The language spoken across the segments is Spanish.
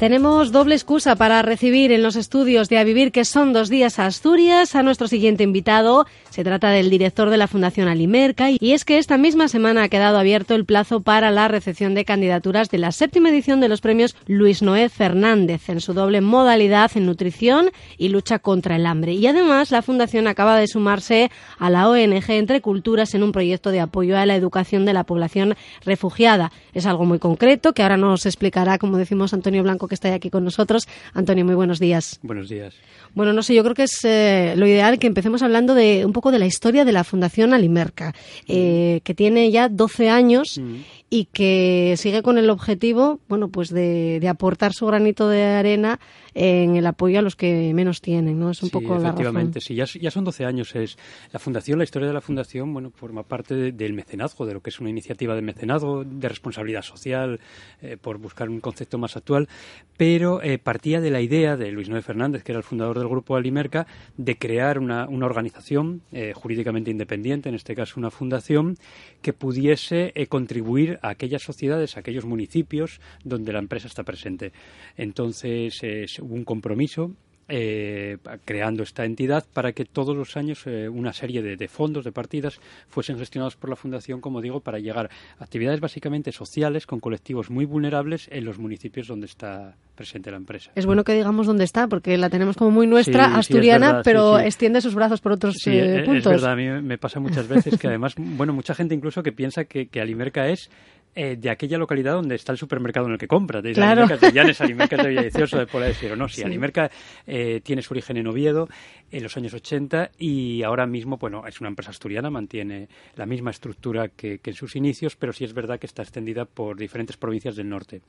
Tenemos doble excusa para recibir en los estudios de A Vivir, que son dos días a Asturias, a nuestro siguiente invitado. Se trata del director de la Fundación Alimerca y es que esta misma semana ha quedado abierto el plazo para la recepción de candidaturas de la séptima edición de los premios Luis Noé Fernández en su doble modalidad en nutrición y lucha contra el hambre. Y además la Fundación acaba de sumarse a la ONG Entre Culturas en un proyecto de apoyo a la educación de la población refugiada. Es algo muy concreto que ahora nos explicará, como decimos, Antonio Blanco que está aquí con nosotros. Antonio, muy buenos días. Buenos días. Bueno, no sé, yo creo que es eh, lo ideal que empecemos hablando de un poco de la historia de la Fundación Alimerca, eh, que tiene ya 12 años mm. y que sigue con el objetivo, bueno, pues de, aportar su granito de arena en el apoyo a los que menos tienen, ¿no? Es un poco la razón. sí, ya, ya, son 12 años. Es la fundación, la historia de la fundación, bueno, forma parte del mecenazgo, de lo que es una iniciativa de mecenazgo, de responsabilidad social, eh, por buscar un concepto más actual, pero eh, partía de la idea de Luis Noé Fernández, que era el fundador del grupo Alimerca, de crear una, una organización eh, jurídicamente independiente, en este caso una fundación, que pudiese contribuir a aquellas sociedades, a aquellos municipios donde la empresa está presente. Entonces, hubo un compromiso eh, creando esta entidad para que todos los años eh, una serie de, fondos, de partidas, fuesen gestionados por la Fundación, como digo, para llegar a actividades básicamente sociales con colectivos muy vulnerables en los municipios donde está presente la empresa. Es bueno que digamos dónde está, porque la tenemos como muy nuestra, asturiana, pero extiende sus brazos por otros eh, puntos. Es verdad, a mí me pasa muchas veces que además, bueno, mucha gente incluso que piensa que, que Alimerca es eh, de aquella localidad donde está el supermercado en el que compra. De claro. de Llanes, Alimerca de Villavicioso, de Pola de No, sí, Alimerca eh, tiene su origen en Oviedo en los años 80 y ahora mismo, bueno, es una empresa asturiana, mantiene la misma estructura que, en sus inicios, pero sí es verdad que está extendida por diferentes provincias del norte.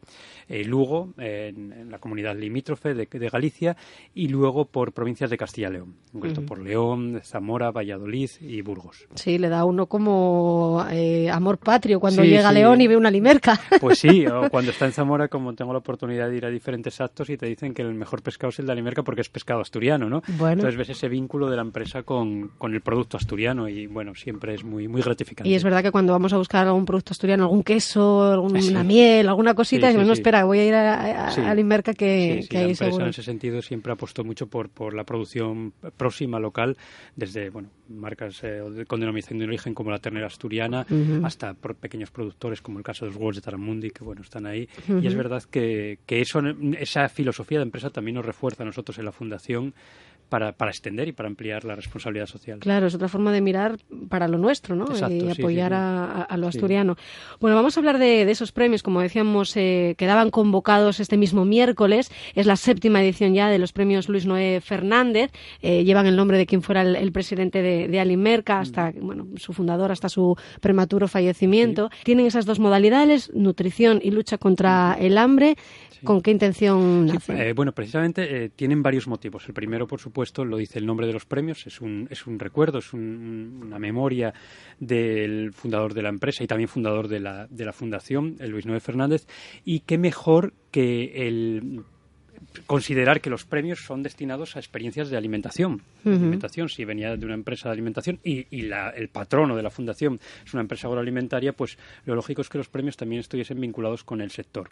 Eh, Lugo, en, la comunidad limítrofe de, Galicia, y luego por provincias de Castilla y León, por León, Zamora, Valladolid y Burgos. Sí, le da uno como amor patrio cuando llega a León y una limerca. Pues sí, o cuando está en Zamora, como tengo la oportunidad de ir a diferentes actos y te dicen que el mejor pescado es el de la limerca porque es pescado asturiano, ¿no? Entonces ves ese vínculo de la empresa con, con, el producto asturiano y bueno, siempre es muy, muy gratificante. Y es verdad que cuando vamos a buscar algún producto asturiano, algún queso, alguna miel, alguna cosita, no, espera, voy a ir a, la limerca que, que la empresa en ese sentido siempre apostó mucho por, por la producción próxima local, desde bueno marcas eh, con denominación de origen como la ternera asturiana hasta por pequeños productores como el caso de los huevos de Taramundi, que bueno, están ahí. Y es verdad que, que eso, esa filosofía de empresa también nos refuerza a nosotros en la Fundación para, para, extender y para ampliar la responsabilidad social. Claro, es otra forma de mirar para lo nuestro, ¿no? y apoyar A, a, lo asturiano. Bueno, vamos a hablar de, de esos premios, como decíamos, eh, quedaban convocados este mismo miércoles. Es la séptima edición ya de los premios Luis Noé Fernández. Eh, llevan el nombre de quien fuera el, presidente de, de Alimerca, mm. hasta, bueno, su fundador, hasta su prematuro fallecimiento. Tienen esas dos modalidades, nutrición y lucha contra el hambre. ¿Con qué intención nace? Eh, bueno, precisamente eh, tienen varios motivos. El primero, por supuesto, lo dice el nombre de los premios, es un, es un recuerdo, es una memoria del fundador de la empresa y también fundador de la, de la fundación, el Luis Noé Fernández, y qué mejor que el considerar que los premios son destinados a experiencias de alimentación. Alimentación, si venía de una empresa de alimentación y, el patrono de la fundación es una empresa agroalimentaria, pues lo lógico es que los premios también estuviesen vinculados con el sector.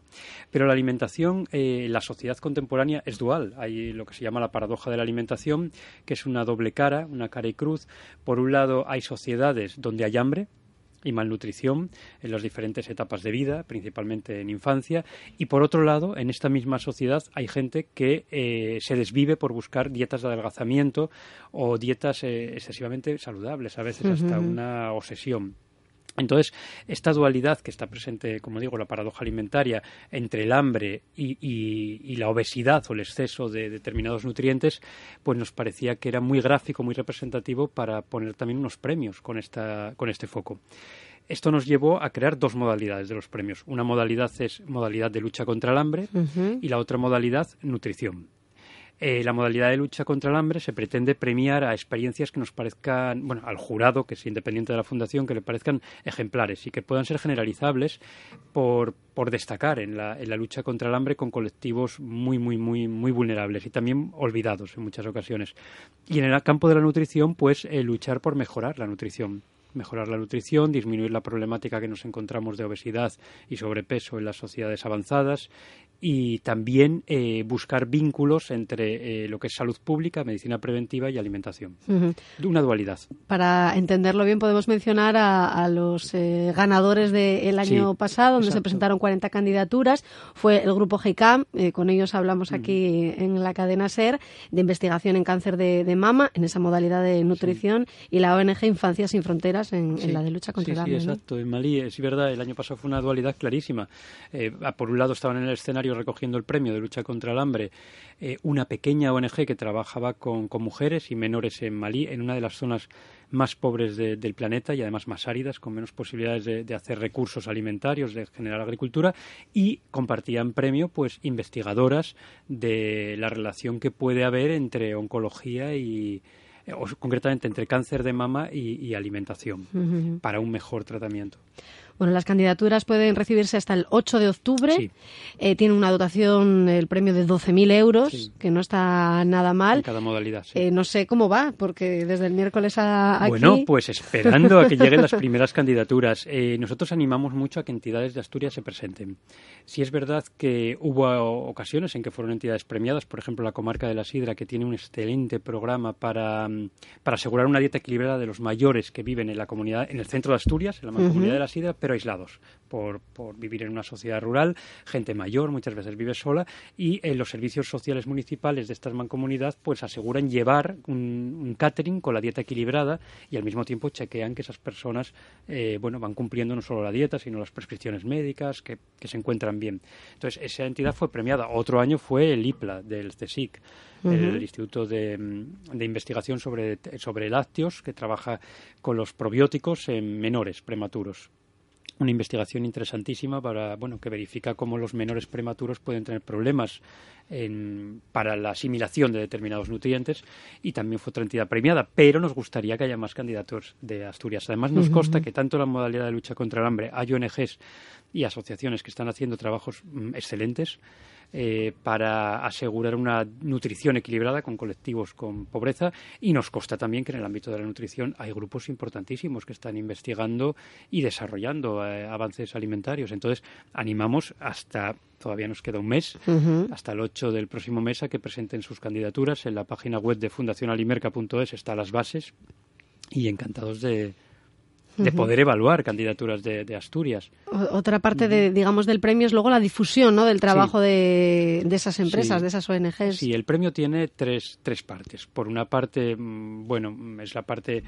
Pero la alimentación, eh, la sociedad contemporánea es dual. Hay lo que se llama la paradoja de la alimentación, que es una doble cara, una cara y cruz. Por un lado, hay sociedades donde hay hambre, y malnutrición en las diferentes etapas de vida, principalmente en infancia. Y por otro lado, en esta misma sociedad hay gente que eh, se desvive por buscar dietas de adelgazamiento o dietas eh, excesivamente saludables, a veces hasta una obsesión. Entonces, esta dualidad que está presente, como digo, la paradoja alimentaria entre el hambre y, la obesidad o el exceso de determinados nutrientes, pues nos parecía que era muy gráfico, muy representativo para poner también unos premios con, esta, con este foco. Esto nos llevó a crear dos modalidades de los premios. Una modalidad es modalidad de lucha contra el hambre y la otra modalidad nutrición. Eh, la modalidad de lucha contra el hambre se pretende premiar a experiencias que nos parezcan, bueno, al jurado, que es independiente de la fundación, que le parezcan ejemplares y que puedan ser generalizables por, destacar en la, en la lucha contra el hambre con colectivos muy, muy, muy, muy vulnerables y también olvidados en muchas ocasiones. Y en el campo de la nutrición, pues eh, luchar por mejorar la nutrición mejorar la nutrición, disminuir la problemática que nos encontramos de obesidad y sobrepeso en las sociedades avanzadas y también eh, buscar vínculos entre eh, lo que es salud pública, medicina preventiva y alimentación. de Una dualidad. Para entenderlo bien, podemos mencionar a, los eh, ganadores del año pasado, donde se presentaron 40 candidaturas. Fue el grupo GICAM, con ellos hablamos aquí en la cadena SER, de investigación en cáncer de, mama, en esa modalidad de nutrición, y la ONG Infancias Sin Fronteras en, la de lucha contra el hambre. Sí, exacto. En Malí, es verdad, el año pasado fue una dualidad clarísima. por un lado estaban en el escenario recogiendo el premio de lucha contra el hambre eh, una pequeña ONG que trabajaba con, mujeres y menores en Malí, en una de las zonas más pobres del planeta y además más áridas, con menos posibilidades de, hacer recursos alimentarios, de generar agricultura, y compartían premio pues investigadoras de la relación que puede haber entre oncología y, o concretamente entre cáncer de mama y, alimentación para un mejor tratamiento. Bueno, las candidaturas pueden recibirse hasta el 8 de octubre. Eh, tiene una dotación, el premio de 12.000 euros, que no está nada mal. En cada modalidad. Eh, no sé cómo va, porque desde el miércoles a aquí... Bueno, pues esperando a que lleguen las primeras candidaturas. Eh, nosotros animamos mucho a que entidades de Asturias se presenten. Si es verdad que hubo ocasiones en que fueron entidades premiadas, por ejemplo, la comarca de la Sidra, que tiene un excelente programa para, para asegurar una dieta equilibrada de los mayores que viven en la comunidad, en el centro de Asturias, en la comunidad de la Sidra, aislados por, por, vivir en una sociedad rural, gente mayor muchas veces vive sola y eh, los servicios sociales municipales de esta mancomunidad pues aseguran llevar un, catering con la dieta equilibrada y al mismo tiempo chequean que esas personas eh, bueno van cumpliendo no solo la dieta sino las prescripciones médicas que, que, se encuentran bien. Entonces esa entidad fue premiada. Otro año fue el IPLA del CSIC el Instituto de, de, Investigación sobre, sobre Lácteos, que trabaja con los probióticos en menores prematuros una investigación interesantísima para bueno que verifica cómo los menores prematuros pueden tener problemas para la asimilación de determinados nutrientes y también fue otra entidad premiada, pero nos gustaría que haya más candidatos de Asturias. Además nos consta que tanto la modalidad de lucha contra el hambre hay ONGs y asociaciones que están haciendo trabajos mm, excelentes eh, para asegurar una nutrición equilibrada con colectivos con pobreza y nos consta también que en el ámbito de la nutrición hay grupos importantísimos que están investigando y desarrollando eh, avances alimentarios. Entonces, animamos hasta todavía nos queda un mes, hasta el 8 del próximo mes, a que presenten sus candidaturas. En la página web de fundacionalimerca.es están las bases y encantados de, de poder evaluar candidaturas de, Asturias. otra parte, de, digamos, del premio es luego la difusión ¿no? del trabajo de, esas empresas, de esas ONGs. Sí, el premio tiene tres, tres partes. Por una parte, mm, bueno, es la parte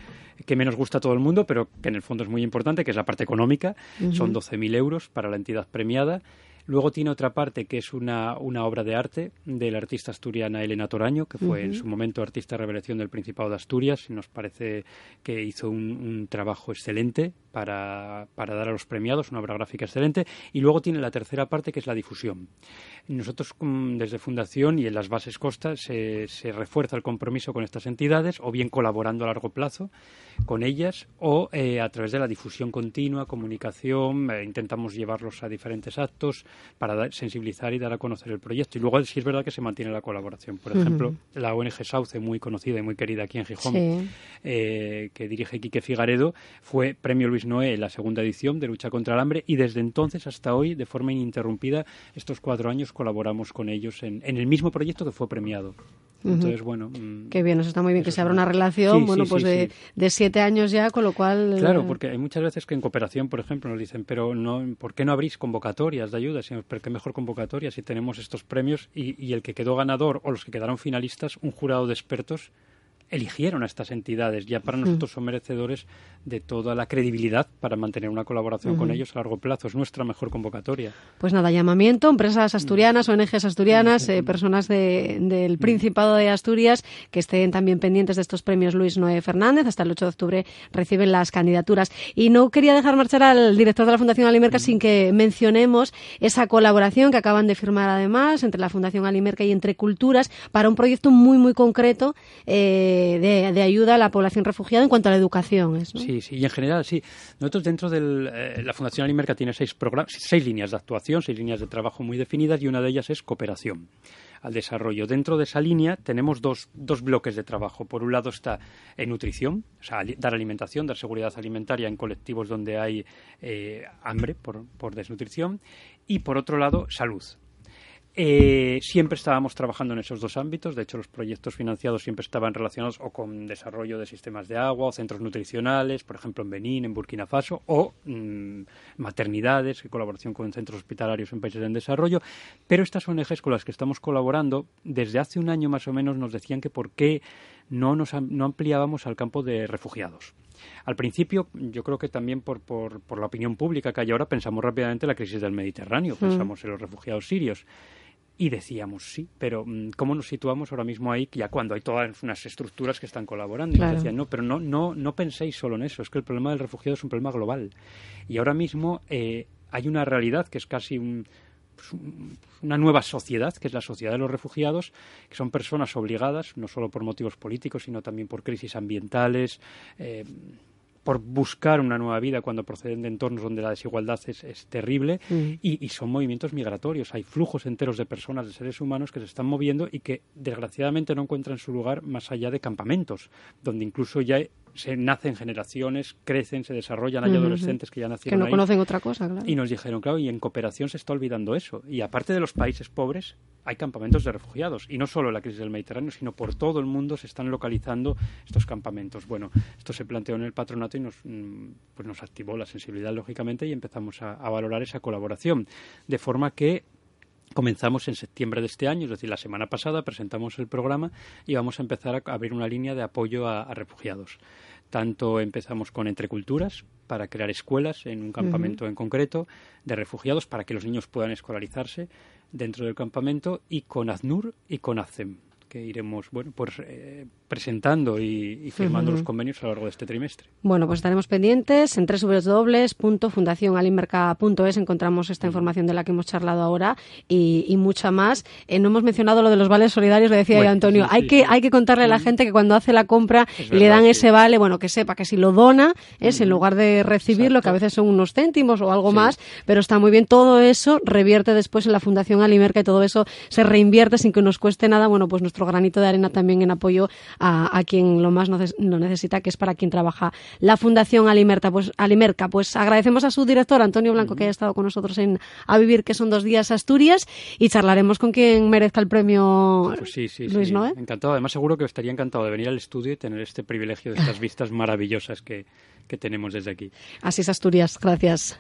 que menos gusta a todo el mundo, pero que en el fondo es muy importante, que es la parte económica. Son 12.000 euros para la entidad premiada. Luego tiene otra parte que es una, una obra de arte de la artista asturiana Elena Toraño, que fue en su momento artista revelación del Principado de Asturias. Y nos parece que hizo un, trabajo excelente para, para, dar a los premiados, una obra gráfica excelente. Y luego tiene la tercera parte que es la difusión. Nosotros mm, desde Fundación y en las bases costas se, se refuerza el compromiso con estas entidades, o bien colaborando a largo plazo con ellas, o eh, a través de la difusión continua, comunicación. Eh, intentamos llevarlos a diferentes actos para sensibilizar y dar a conocer el proyecto. Y luego sí es verdad que se mantiene la colaboración. Por ejemplo, la ONG Sauce, muy conocida y muy querida aquí en Gijón, eh, que dirige Quique Figaredo, fue premio Luis Noé en la segunda edición de Lucha contra el Hambre y desde entonces hasta hoy, de forma ininterrumpida, estos cuatro años colaboramos con ellos en, el mismo proyecto que fue premiado. Entonces, bueno. Mm, Qué bien, eso está muy bien, que se abra una relación, bueno, pues de, de, siete años ya, con lo cual. Claro, porque hay muchas veces que en cooperación, por ejemplo, nos dicen, pero no, ¿por qué no abrís convocatorias de ayuda? pero qué mejor convocatoria si tenemos estos premios y, el que quedó ganador o los que quedaron finalistas, un jurado de expertos eligieron a estas entidades. Ya para nosotros son merecedores de toda la credibilidad para mantener una colaboración con ellos a largo plazo. Es nuestra mejor convocatoria. Pues nada, llamamiento, empresas asturianas, ONGs asturianas, eh, personas del Principado de Asturias que estén también pendientes de estos premios Luis Noé Fernández. Hasta el 8 de octubre reciben las candidaturas. Y no quería dejar marchar al director de la Fundación Alimerca sin que mencionemos esa colaboración que acaban de firmar además entre la Fundación Alimerca y entre culturas para un proyecto muy, muy concreto. Eh, de, ayuda a la población refugiada en cuanto a la educación. Sí, sí, y en general, sí. Nosotros dentro de eh, la Fundación Alimerca tiene seis, seis líneas de actuación, seis líneas de trabajo muy definidas y una de ellas es cooperación al desarrollo. Dentro de esa línea tenemos dos, dos bloques de trabajo. Por un lado está en nutrición, o sea, dar alimentación, dar seguridad alimentaria en colectivos donde hay eh, hambre por, por desnutrición. Y por otro lado, salud. Eh, siempre estábamos trabajando en esos dos ámbitos. De hecho, los proyectos financiados siempre estaban relacionados o con desarrollo de sistemas de agua o centros nutricionales, por ejemplo, en Benín, en Burkina Faso, o mm, maternidades, en colaboración con centros hospitalarios en países en desarrollo. Pero estas ONGs con las que estamos colaborando, desde hace un año más o menos, nos decían que por qué no, nos, no ampliábamos al campo de refugiados. Al principio, yo creo que también por, por, por, la opinión pública que hay ahora, pensamos rápidamente en la crisis del Mediterráneo, mm. pensamos en los refugiados sirios. Y decíamos, sí, pero mm, ¿cómo nos situamos ahora mismo ahí, ya cuando hay todas unas estructuras que están colaborando? Y nos decían, no, pero no, no, no penséis solo en eso, es que el problema del refugiado es un problema global. Y ahora mismo eh, hay una realidad que es casi pues una nueva sociedad, que es la sociedad de los refugiados, que son personas obligadas, no solo por motivos políticos, sino también por crisis ambientales, eh, por buscar una nueva vida cuando proceden de entornos donde la desigualdad es, terrible mm. y, son movimientos migratorios. Hay flujos enteros de personas, de seres humanos que se están moviendo y que desgraciadamente no encuentran su lugar más allá de campamentos, donde incluso ya se nacen generaciones, crecen, se desarrollan, hay adolescentes que ya nacieron Que no conocen otra cosa, claro. Y nos dijeron, claro, y en cooperación se está olvidando eso. Y aparte de los países pobres, hay campamentos de refugiados. Y no solo en la crisis del Mediterráneo, sino por todo el mundo se están localizando estos campamentos. Bueno, esto se planteó en el patronato y nos, mm, pues nos activó la sensibilidad, lógicamente, y empezamos a valorar esa colaboración. De forma que Comenzamos en septiembre de este año, es decir, la semana pasada presentamos el programa y vamos a empezar a abrir una línea de apoyo a, refugiados. Tanto empezamos con Entre Culturas para crear escuelas en un campamento en concreto de refugiados para que los niños puedan escolarizarse dentro del campamento y con AZNUR y con ACEM que iremos bueno pues eh, presentando y, firmando los convenios a lo largo de este trimestre. Bueno, pues estaremos pendientes. En www.fundacionalimmerca.es encontramos esta información de la que hemos charlado ahora y, mucha más. Eh, no hemos mencionado lo de los vales solidarios, le decía Antonio. hay, que, hay que contarle a la gente que cuando hace la compra y le dan ese vale, bueno, que sepa que si lo dona es en lugar de recibirlo, que a veces son unos céntimos o algo más, pero está muy bien. Todo eso revierte después en la Fundación Alimerca y todo eso se reinvierte sin que nos cueste nada. Bueno, pues nuestro granito de arena también en apoyo a, quien lo más lo necesita, que es para quien trabaja la Fundación Alimerca. Pues, Alimerca. Pues agradecemos a su director, Antonio Blanco, que haya estado con nosotros en A Vivir, que son dos días Asturias, y charlaremos con quien merezca el premio pues sí, sí, Luis Noé. Encantado. Además, seguro que estaría encantado de venir al estudio y tener este privilegio de estas vistas maravillosas que, que tenemos desde aquí. Así es, Asturias. Gracias.